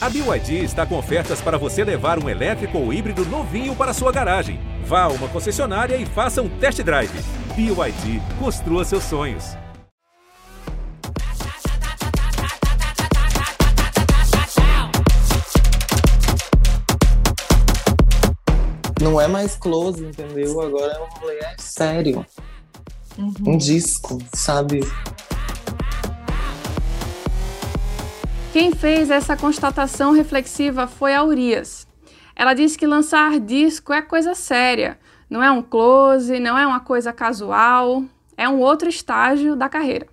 A BYD está com ofertas para você levar um elétrico ou híbrido novinho para sua garagem. Vá a uma concessionária e faça um test drive. BYD, construa seus sonhos. Não é mais close, entendeu? Agora é um rolê sério. Uhum. Um disco, sabe? Quem fez essa constatação reflexiva foi a Urias. Ela disse que lançar disco é coisa séria, não é um close, não é uma coisa casual, é um outro estágio da carreira.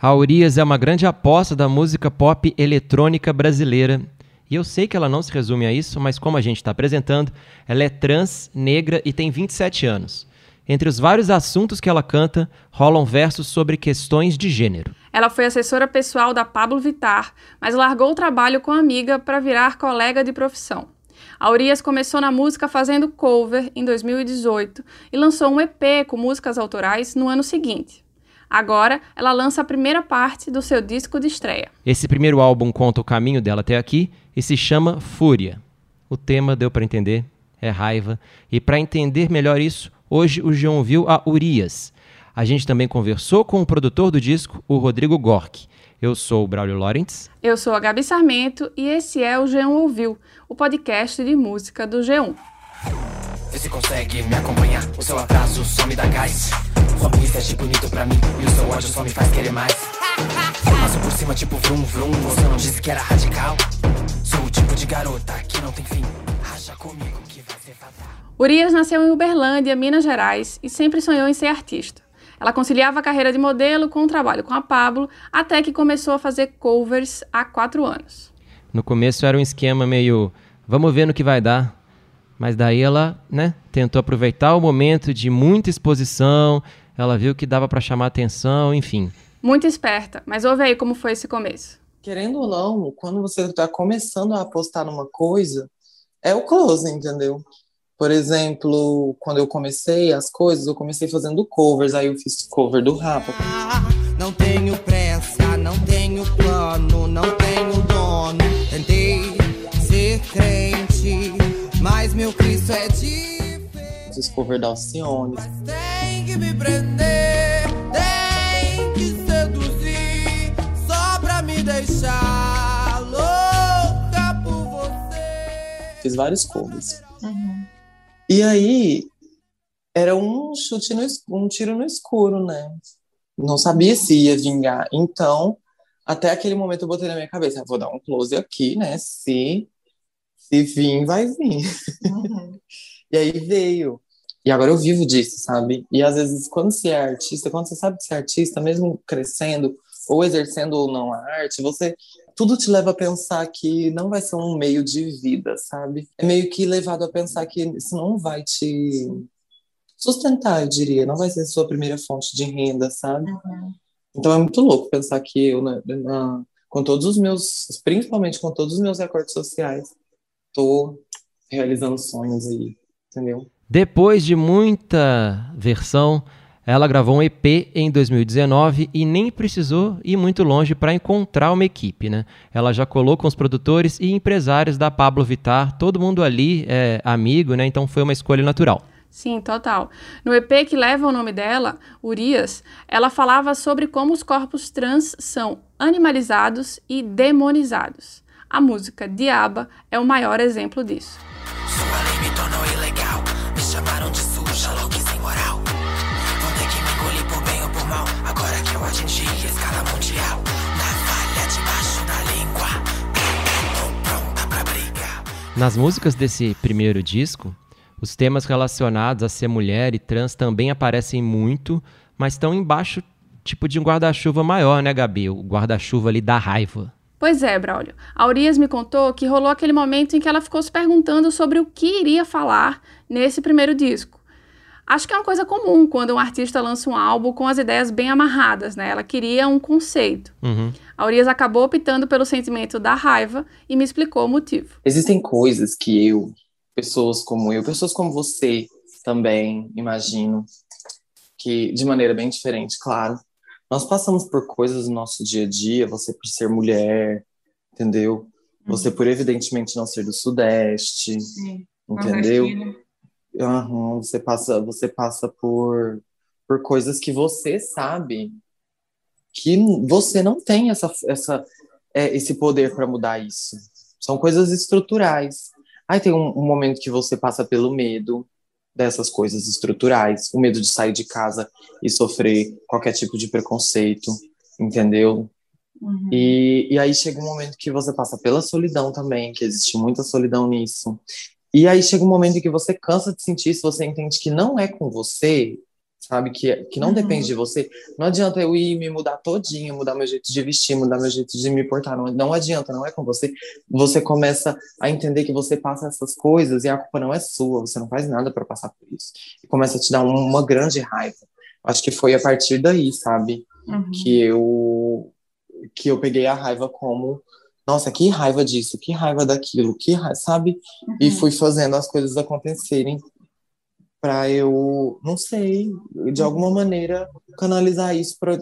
A Urias é uma grande aposta da música pop eletrônica brasileira. E eu sei que ela não se resume a isso, mas como a gente está apresentando, ela é trans, negra e tem 27 anos. Entre os vários assuntos que ela canta, rolam versos sobre questões de gênero. Ela foi assessora pessoal da Pablo Vittar, mas largou o trabalho com a amiga para virar colega de profissão. A Urias começou na música fazendo cover em 2018 e lançou um EP com músicas autorais no ano seguinte. Agora, ela lança a primeira parte do seu disco de estreia. Esse primeiro álbum conta o caminho dela até aqui e se chama Fúria. O tema deu para entender, é raiva. E para entender melhor isso, hoje o João viu a Urias. A gente também conversou com o produtor do disco, o Rodrigo Gork. Eu sou o Braulio Lawrence. Eu sou a Gabi Sarmento e esse é o G1 Ouviu, o podcast de música do G1. Vê se consegue me acompanhar. O seu atraso só me dá gás. Sua pista é tipo bonito pra mim. E o seu ódio só me faz querer mais. Passo por cima tipo vrum vrum. Você não disse que era radical. Sou o tipo de garota que não tem fim. Racha comigo Urias nasceu em Uberlândia, Minas Gerais, e sempre sonhou em ser artista. Ela conciliava a carreira de modelo com o trabalho com a Pablo, até que começou a fazer covers há quatro anos. No começo era um esquema meio, vamos ver no que vai dar. Mas daí ela, né, tentou aproveitar o momento de muita exposição, ela viu que dava para chamar atenção, enfim. Muito esperta, mas ouve aí como foi esse começo. Querendo ou não, quando você está começando a apostar numa coisa, é o close, entendeu? Por exemplo, quando eu comecei as coisas, eu comecei fazendo covers, aí eu fiz cover do Rafa. Não tenho pressa, não tenho plano, não tenho dono. Tentei ser crente, mas meu Cristo é diferente. Fiz cover da Alcione. Tem que me prender, tem que seduzir, só pra me deixar louca por você. Fiz vários covers. E aí, era um chute no um tiro no escuro, né? Não sabia se ia vingar. Então, até aquele momento eu botei na minha cabeça, "Ah, vou dar um close aqui, né? Se se vir, vai vir. E aí veio. E agora eu vivo disso, sabe? E às vezes, quando você é artista, quando você sabe que você é artista, mesmo crescendo, ou exercendo ou não a arte, você. Tudo te leva a pensar que não vai ser um meio de vida, sabe? É meio que levado a pensar que isso não vai te sustentar, eu diria. Não vai ser sua primeira fonte de renda, sabe? Então é muito louco pensar que eu, na- na- com todos os meus, principalmente com todos os meus recortes sociais, tô realizando sonhos aí, entendeu? Depois de muita versão, ela gravou um EP em 2019 e nem precisou ir muito longe para encontrar uma equipe, né? Ela já colou com os produtores e empresários da Pablo Vittar, todo mundo ali é amigo, né? Então foi uma escolha natural. Sim, total. No EP que leva o nome dela, Urias, ela falava sobre como os corpos trans são animalizados e demonizados. A música Diaba é o maior exemplo disso. Sua Nas músicas desse primeiro disco, os temas relacionados a ser mulher e trans também aparecem muito, mas estão embaixo tipo de um guarda-chuva maior, né, Gabi? O guarda-chuva ali da raiva. Pois é, Braulio. A Urias me contou que rolou aquele momento em que ela ficou se perguntando sobre o que iria falar nesse primeiro disco. Acho que é uma coisa comum quando um artista lança um álbum com as ideias bem amarradas, né? Ela queria um conceito. Uhum. A Urias acabou optando pelo sentimento da raiva e me explicou o motivo. Existem coisas que eu, pessoas como eu, pessoas como você também, imagino, que de maneira bem diferente, claro, nós passamos por coisas no nosso dia a dia, você por ser mulher, entendeu? Você, por evidentemente não ser do Sudeste, Sim. entendeu? Uhum, você passa, você passa por, por coisas que você sabe que você não tem essa, essa, é, esse poder para mudar isso. São coisas estruturais. Aí tem um, um, momento que você passa pelo medo dessas coisas estruturais, o medo de sair de casa e sofrer qualquer tipo de preconceito, entendeu? Uhum. E, e aí chega um momento que você passa pela solidão também, que existe muita solidão nisso. E aí chega um momento em que você cansa de sentir isso, você entende que não é com você, sabe? Que, que não uhum. depende de você. Não adianta eu ir me mudar todinho, mudar meu jeito de vestir, mudar meu jeito de me portar. Não, não adianta, não é com você. Você começa a entender que você passa essas coisas e a culpa não é sua, você não faz nada para passar por isso. E começa a te dar uma grande raiva. Acho que foi a partir daí, sabe? Uhum. Que eu que eu peguei a raiva como nossa, que raiva disso, que raiva daquilo, que raiva, sabe? Uhum. E fui fazendo as coisas acontecerem para eu, não sei, de alguma maneira canalizar isso para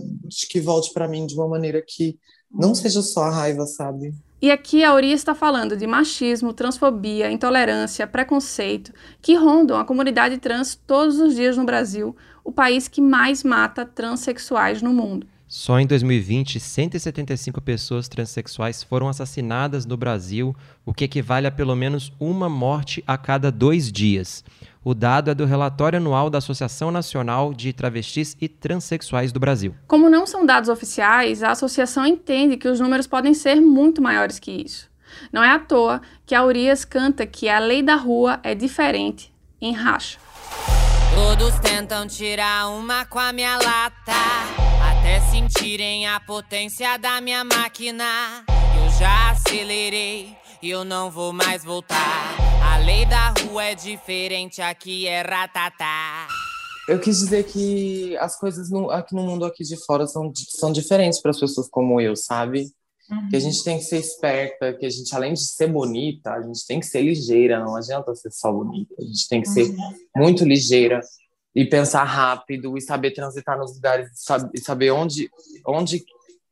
que volte para mim de uma maneira que não seja só a raiva, sabe? E aqui a Uri está falando de machismo, transfobia, intolerância, preconceito que rondam a comunidade trans todos os dias no Brasil, o país que mais mata transexuais no mundo. Só em 2020, 175 pessoas transexuais foram assassinadas no Brasil, o que equivale a pelo menos uma morte a cada dois dias. O dado é do relatório anual da Associação Nacional de Travestis e Transsexuais do Brasil. Como não são dados oficiais, a associação entende que os números podem ser muito maiores que isso. Não é à toa que a Urias canta que a lei da rua é diferente em racha. Todos tentam tirar uma com a minha lata, até sentirem a potência da minha máquina. Eu já acelerei e eu não vou mais voltar. A lei da rua é diferente, aqui é ratatá. Eu quis dizer que as coisas no, aqui no mundo aqui de fora são, são diferentes para as pessoas como eu, sabe? Uhum. Que a gente tem que ser esperta, que a gente, além de ser bonita, a gente tem que ser ligeira, não adianta ser só bonita. A gente tem que ser uhum. muito ligeira e pensar rápido e saber transitar nos lugares e saber onde, onde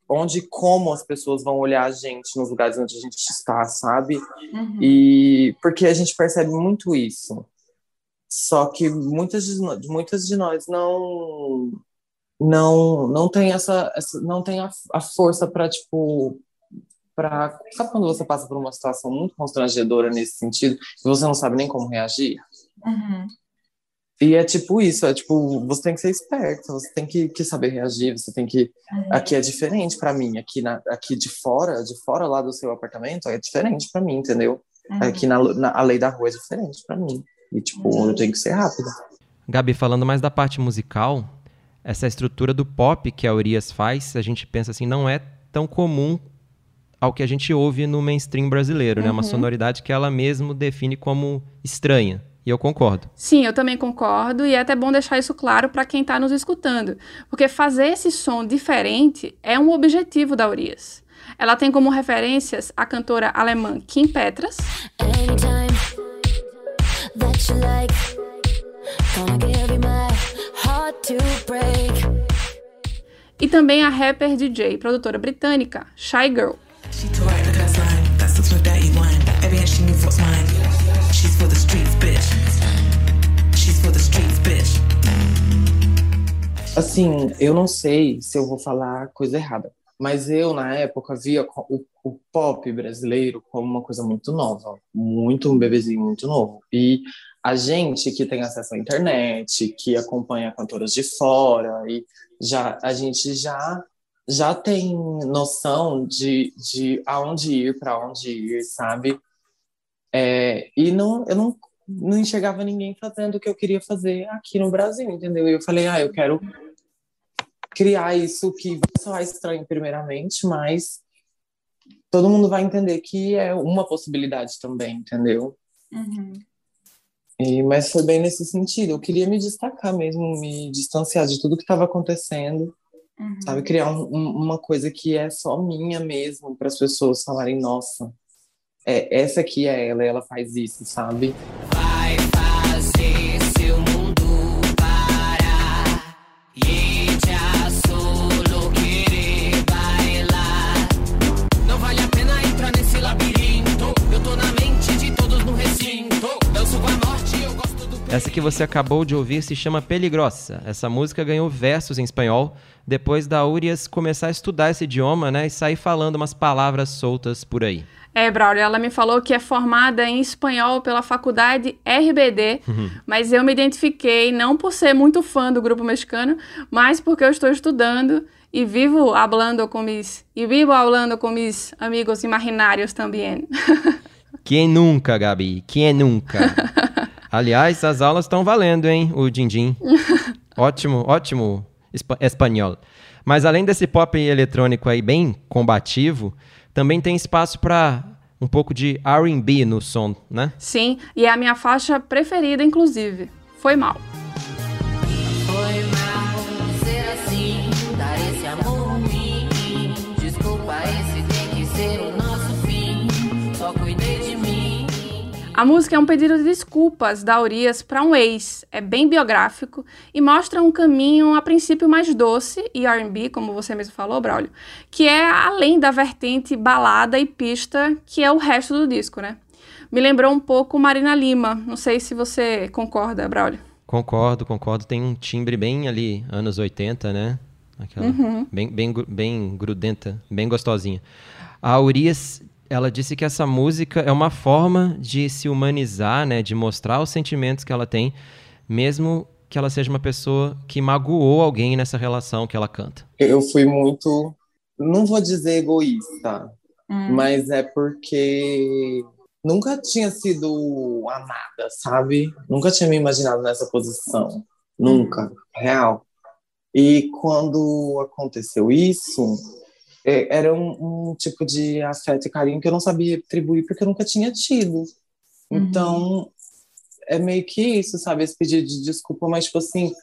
onde como as pessoas vão olhar a gente nos lugares onde a gente está, sabe? Uhum. E porque a gente percebe muito isso. Só que muitas de, muitas de nós não não não tem essa, essa não tem a, a força para tipo para sabe quando você passa por uma situação muito constrangedora nesse sentido e você não sabe nem como reagir? Uhum. E é tipo isso, é tipo, você tem que ser esperto, você tem que, que saber reagir, você tem que. Uhum. Aqui é diferente para mim, aqui, na, aqui de fora, de fora lá do seu apartamento, é diferente para mim, entendeu? Uhum. Aqui na, na, a lei da rua é diferente para mim. E, tipo, uhum. eu tenho que ser rápida. Gabi, falando mais da parte musical, essa estrutura do pop que a Urias faz, a gente pensa assim, não é tão comum ao que a gente ouve no mainstream brasileiro, né? Uma uhum. sonoridade que ela mesmo define como estranha. E eu concordo. Sim, eu também concordo. E é até bom deixar isso claro para quem está nos escutando. Porque fazer esse som diferente é um objetivo da Urias. Ela tem como referências a cantora alemã Kim Petras. E também a rapper DJ e produtora britânica Shy Girl. She's for the streets, bitch. She's for the streets, bitch. Assim, eu não sei se eu vou falar coisa errada, mas eu, na época, via o, o pop brasileiro como uma coisa muito nova, muito um bebezinho muito novo. E a gente que tem acesso à internet, que acompanha cantoras de fora, e já a gente já já tem noção de, de aonde ir, para onde ir, sabe? É, e não, eu não, não enxergava ninguém fazendo o que eu queria fazer aqui no Brasil, entendeu? E eu falei, ah, eu quero criar isso que só é estranho primeiramente, mas todo mundo vai entender que é uma possibilidade também, entendeu? Uhum. E, mas foi bem nesse sentido. Eu queria me destacar mesmo, me distanciar de tudo que estava acontecendo, uhum. sabe? Criar um, um, uma coisa que é só minha mesmo, para as pessoas falarem, nossa, é, essa aqui é ela, ela faz isso, sabe? Vai fazer seu mundo parar e querer bailar. Não vale a pena entrar nesse labirinto. Eu tô na mente de todos no recinto. Danço com a morte, eu gosto do. Essa que você acabou de ouvir se chama Peligrosa. Essa música ganhou versos em espanhol depois da Urias começar a estudar esse idioma, né, e sair falando umas palavras soltas por aí. É, Braulio, ela me falou que é formada em espanhol pela faculdade RBD, uhum. mas eu me identifiquei não por ser muito fã do grupo mexicano, mas porque eu estou estudando e vivo hablando com mis e vivo hablando com mis amigos imaginários também. Quem nunca, Gabi? Quem nunca? Aliás, as aulas estão valendo, hein? O Dindim. ótimo, ótimo espanhol. Mas além desse pop eletrônico aí bem combativo, também tem espaço para um pouco de R&B no som, né? Sim, e é a minha faixa preferida, inclusive. Foi mal. A música é um pedido de desculpas da Urias para um ex. É bem biográfico e mostra um caminho, a princípio, mais doce e RB, como você mesmo falou, Braulio, que é além da vertente balada e pista, que é o resto do disco, né? Me lembrou um pouco Marina Lima. Não sei se você concorda, Braulio. Concordo, concordo. Tem um timbre bem ali, anos 80, né? Aquela, uhum. bem, bem, bem grudenta, bem gostosinha. A Urias ela disse que essa música é uma forma de se humanizar, né, de mostrar os sentimentos que ela tem, mesmo que ela seja uma pessoa que magoou alguém nessa relação que ela canta. Eu fui muito, não vou dizer egoísta, hum. mas é porque nunca tinha sido amada, sabe? Nunca tinha me imaginado nessa posição, nunca, real. E quando aconteceu isso, era um, um, tipo de afeto e carinho que eu não sabia atribuir porque eu nunca tinha tido. Então, uhum. é meio que isso, sabe? Esse pedido de desculpa, mas, tipo assim,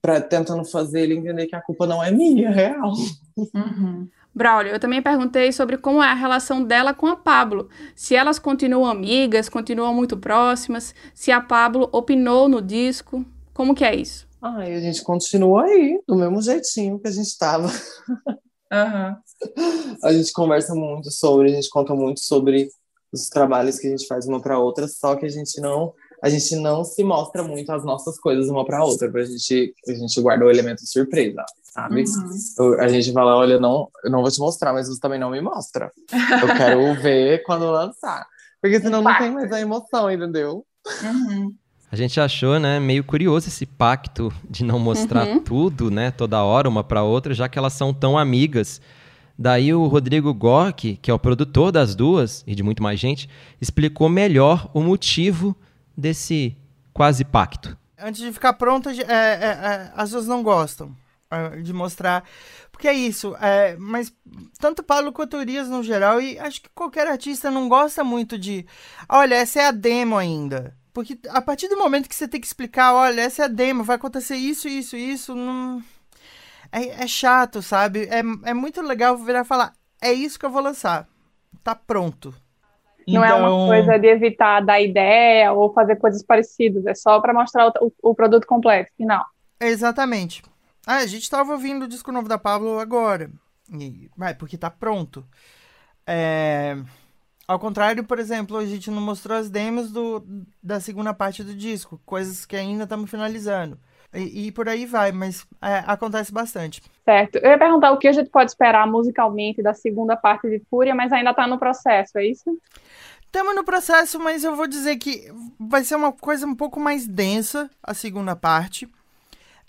pra, tentando fazer ele entender que a culpa não é minha, é real. Uhum. Braulio, eu também perguntei sobre como é a relação dela com a Pablo. Se elas continuam amigas, continuam muito próximas, se a Pablo opinou no disco. Como que é isso? Ai, a gente continua aí, do mesmo jeitinho que a gente estava. Uhum. A gente conversa muito sobre, a gente conta muito sobre os trabalhos que a gente faz uma para outra, só que a gente não a gente não se mostra muito as nossas coisas uma para outra, pra gente a gente guarda o elemento surpresa, sabe? Uhum. a gente fala, olha, não, eu não vou te mostrar, mas você também não me mostra. Eu quero ver quando lançar, porque senão não tem mais a emoção, entendeu? Uhum. A gente achou, né, meio curioso esse pacto de não mostrar uhum. tudo, né, toda hora uma para outra, já que elas são tão amigas. Daí o Rodrigo Gork, que é o produtor das duas e de muito mais gente, explicou melhor o motivo desse quase pacto. Antes de ficar pronto, é, é, é, as duas não gostam é, de mostrar. Porque é isso, é, mas tanto Paulo quanto Urias no geral, e acho que qualquer artista não gosta muito de. Olha, essa é a demo ainda. Porque a partir do momento que você tem que explicar, olha, essa é a demo, vai acontecer isso, isso, isso, não... é, é chato, sabe? É, é muito legal virar e falar, é isso que eu vou lançar. Tá pronto. Não então... é uma então coisa de evitar dar ideia ou fazer coisas parecidas, é só para mostrar o, o, o, produto completo, final. Exatamente. Ah, a gente tava ouvindo o disco novo da Pablo agora. E, vai, porque tá pronto. É... Ao contrário, por exemplo, a gente não mostrou as demos do, da segunda parte do disco, coisas que ainda estamos finalizando. E, e, por aí vai, mas é, acontece bastante. Certo. Eu ia perguntar o que a gente pode esperar musicalmente da segunda parte de Fúria, mas ainda está no processo, é isso? Estamos no processo, mas eu vou dizer que vai ser uma coisa um pouco mais densa a segunda parte.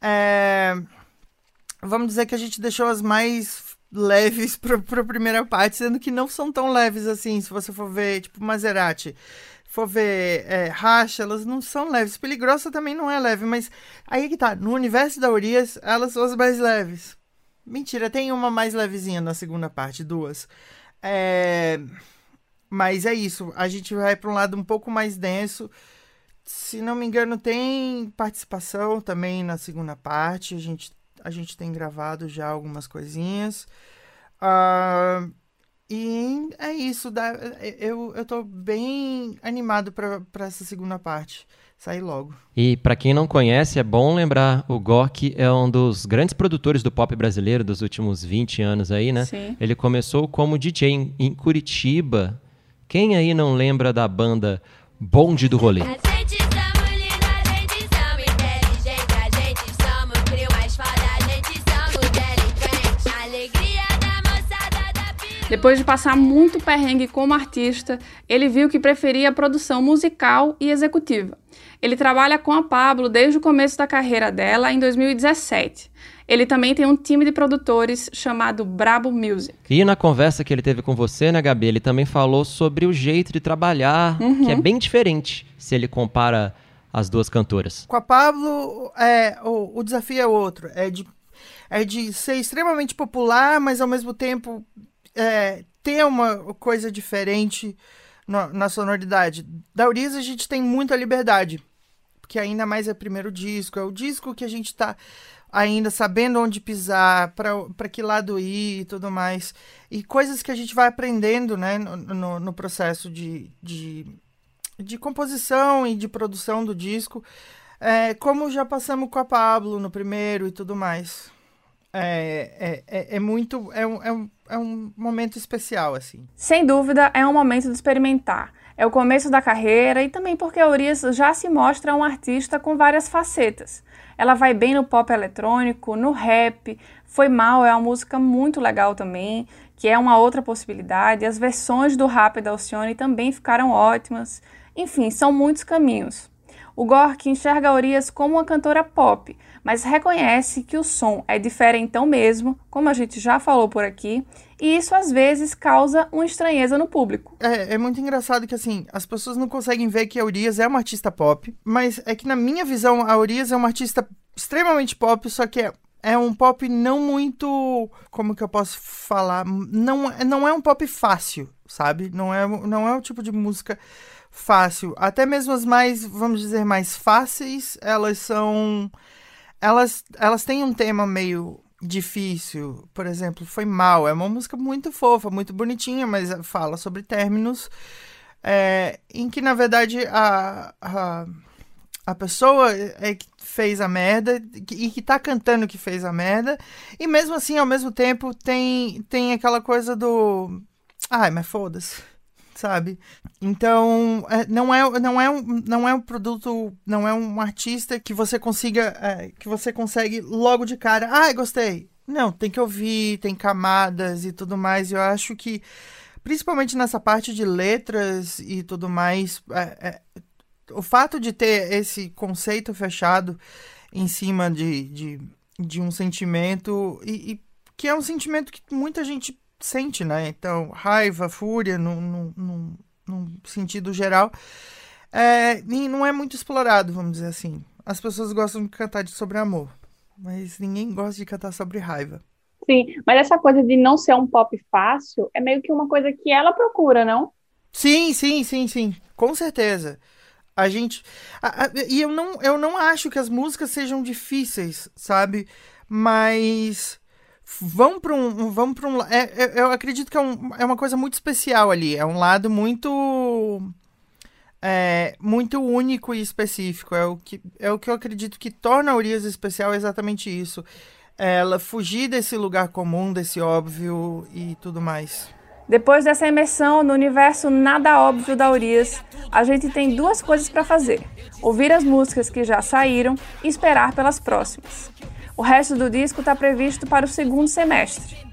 É... Vamos dizer que a gente deixou as mais leves pra, pra primeira parte, sendo que não são tão leves assim, se você for ver, tipo, Maserati. For ver é, Racha, elas não são leves. Peligrosa também não é leve, mas aí que tá. No universo da Urias, elas são as mais leves. Mentira, tem uma mais levezinha na segunda parte, duas. É... Mas é isso, a gente vai para um lado um pouco mais denso. Se não me engano, tem participação também na segunda parte. A gente a gente tem gravado já algumas coisinhas. Uh, e é isso. Dá, eu, eu tô bem animado para essa segunda parte. Sair logo. E para quem não conhece, é bom lembrar, o Gork é um dos grandes produtores do pop brasileiro dos últimos 20 anos aí, né? Sim. Ele começou como DJ em, em Curitiba. Quem aí não lembra da banda Bonde do Rolê? Depois de passar muito perrengue como artista, ele viu que preferia a produção musical e executiva. Ele trabalha com a Pablo desde o começo da carreira dela, em 2017. Ele também tem um time de produtores chamado Brabo Music. E na conversa que ele teve com você, né, Gabi, ele também falou sobre o jeito de trabalhar, uhum. que é bem diferente se ele compara as duas cantoras. Com a Pablo, é, o, o desafio é outro. É de, é de ser extremamente popular, mas ao mesmo tempo é, ter uma coisa diferente no, na sonoridade. Da Urias a gente tem muita liberdade, porque ainda mais é primeiro disco, é o disco que a gente está ainda sabendo onde pisar, para que lado ir e tudo mais. E coisas que a gente vai aprendendo né, no, no, no processo de, de, de, composição e de produção do disco. É, como já passamos com a Pablo no primeiro e tudo mais. É, é, é, é muito. É um, é, um, é um momento especial, assim. Sem dúvida, é um momento de experimentar. É o começo da carreira e também porque a Urias já se mostra um artista com várias facetas. Ela vai bem no pop eletrônico, no rap. Foi Mal é uma música muito legal também, que é uma outra possibilidade. As versões do rap da Alcione também ficaram ótimas. Enfim, são muitos caminhos. O Gork enxerga a Urias como uma cantora pop, mas reconhece que o som é diferentão mesmo, como a gente já falou por aqui, e isso às vezes causa uma estranheza no público. É, é muito engraçado que assim, as pessoas não conseguem ver que a Urias é uma artista pop, mas é que na minha visão a Urias é uma artista extremamente pop, só que é, é um pop não muito, como que eu posso falar, não, não é um pop fácil, sabe? Não é, não é o tipo de música fácil. Até mesmo as mais, vamos dizer, mais fáceis, elas são elas elas têm um tema meio difícil, por exemplo, foi mal. É uma música muito fofa, muito bonitinha, mas fala sobre términos é, em que, na verdade, a, a, a pessoa é que fez a merda e que tá cantando que fez a merda. E mesmo assim, ao mesmo tempo, tem, tem aquela coisa do. Ai, mas foda-se sabe? Então, é, não é, não é, um, não é um produto, não é um artista que você consiga, é, que você consegue logo de cara, ah, gostei. Não, tem que ouvir, tem camadas e tudo mais. Eu acho que, principalmente nessa parte de letras e tudo mais, é, é o fato de ter esse conceito fechado em cima de, de, de um sentimento e, e que é um sentimento que muita gente sente, né? Então, raiva, fúria, num, sentido geral, é, não é muito explorado, vamos dizer assim. As pessoas gostam de cantar sobre amor, mas ninguém gosta de cantar sobre raiva. Sim, mas essa coisa de não ser um pop fácil é meio que uma coisa que ela procura, não? Sim, sim, sim, sim, com certeza. A gente. A, a, e eu não, eu não acho que as músicas sejam difíceis, sabe? Mas vão para um vão para um é, é, eu acredito que é, um, é uma coisa muito especial ali é um lado muito é, muito único e específico é o que é o que eu acredito que torna a Urias especial exatamente isso ela fugir desse lugar comum desse óbvio e tudo mais. Depois dessa imersão no universo nada óbvio da Urias a gente tem duas coisas para fazer ouvir as músicas que já saíram e esperar pelas próximas o resto do disco está previsto para o segundo semestre.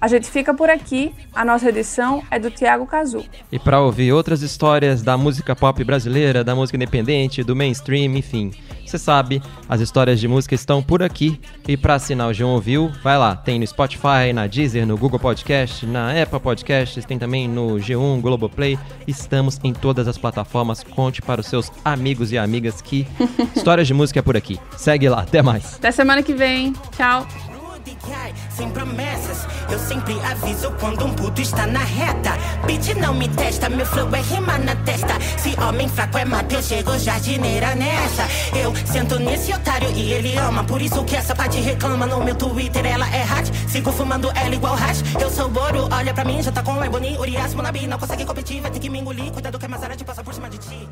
A gente fica por aqui. A nossa edição é do Tiago Cazu. E para ouvir outras histórias da música pop brasileira, da música independente, do mainstream, enfim, você sabe, as histórias de música estão por aqui. E para assinar o João Ouviu, vai lá. Tem no Spotify, na Deezer, no Google Podcast, na Apple Podcasts, tem também no G1, Globoplay. Estamos em todas as plataformas. Conte para os seus amigos e amigas que histórias de música é por aqui. Segue lá. Até mais. Até semana que vem. Tchau sem promessas. Eu sempre aviso quando um puto está na reta. Bitch não me testa, meu flow é rima na testa. Se homem fraco é mato, eu chego jardineira nessa. Eu sento nesse otário e ele ama. Por isso que essa parte reclama no meu Twitter, ela é hot. Sigo fumando ela igual hash. Eu sou Boro, olha pra mim, já tá com Ebony, Urias, Monabi. Não consegue competir, vai ter que me engolir. Cuidado que hora de passar por cima de ti.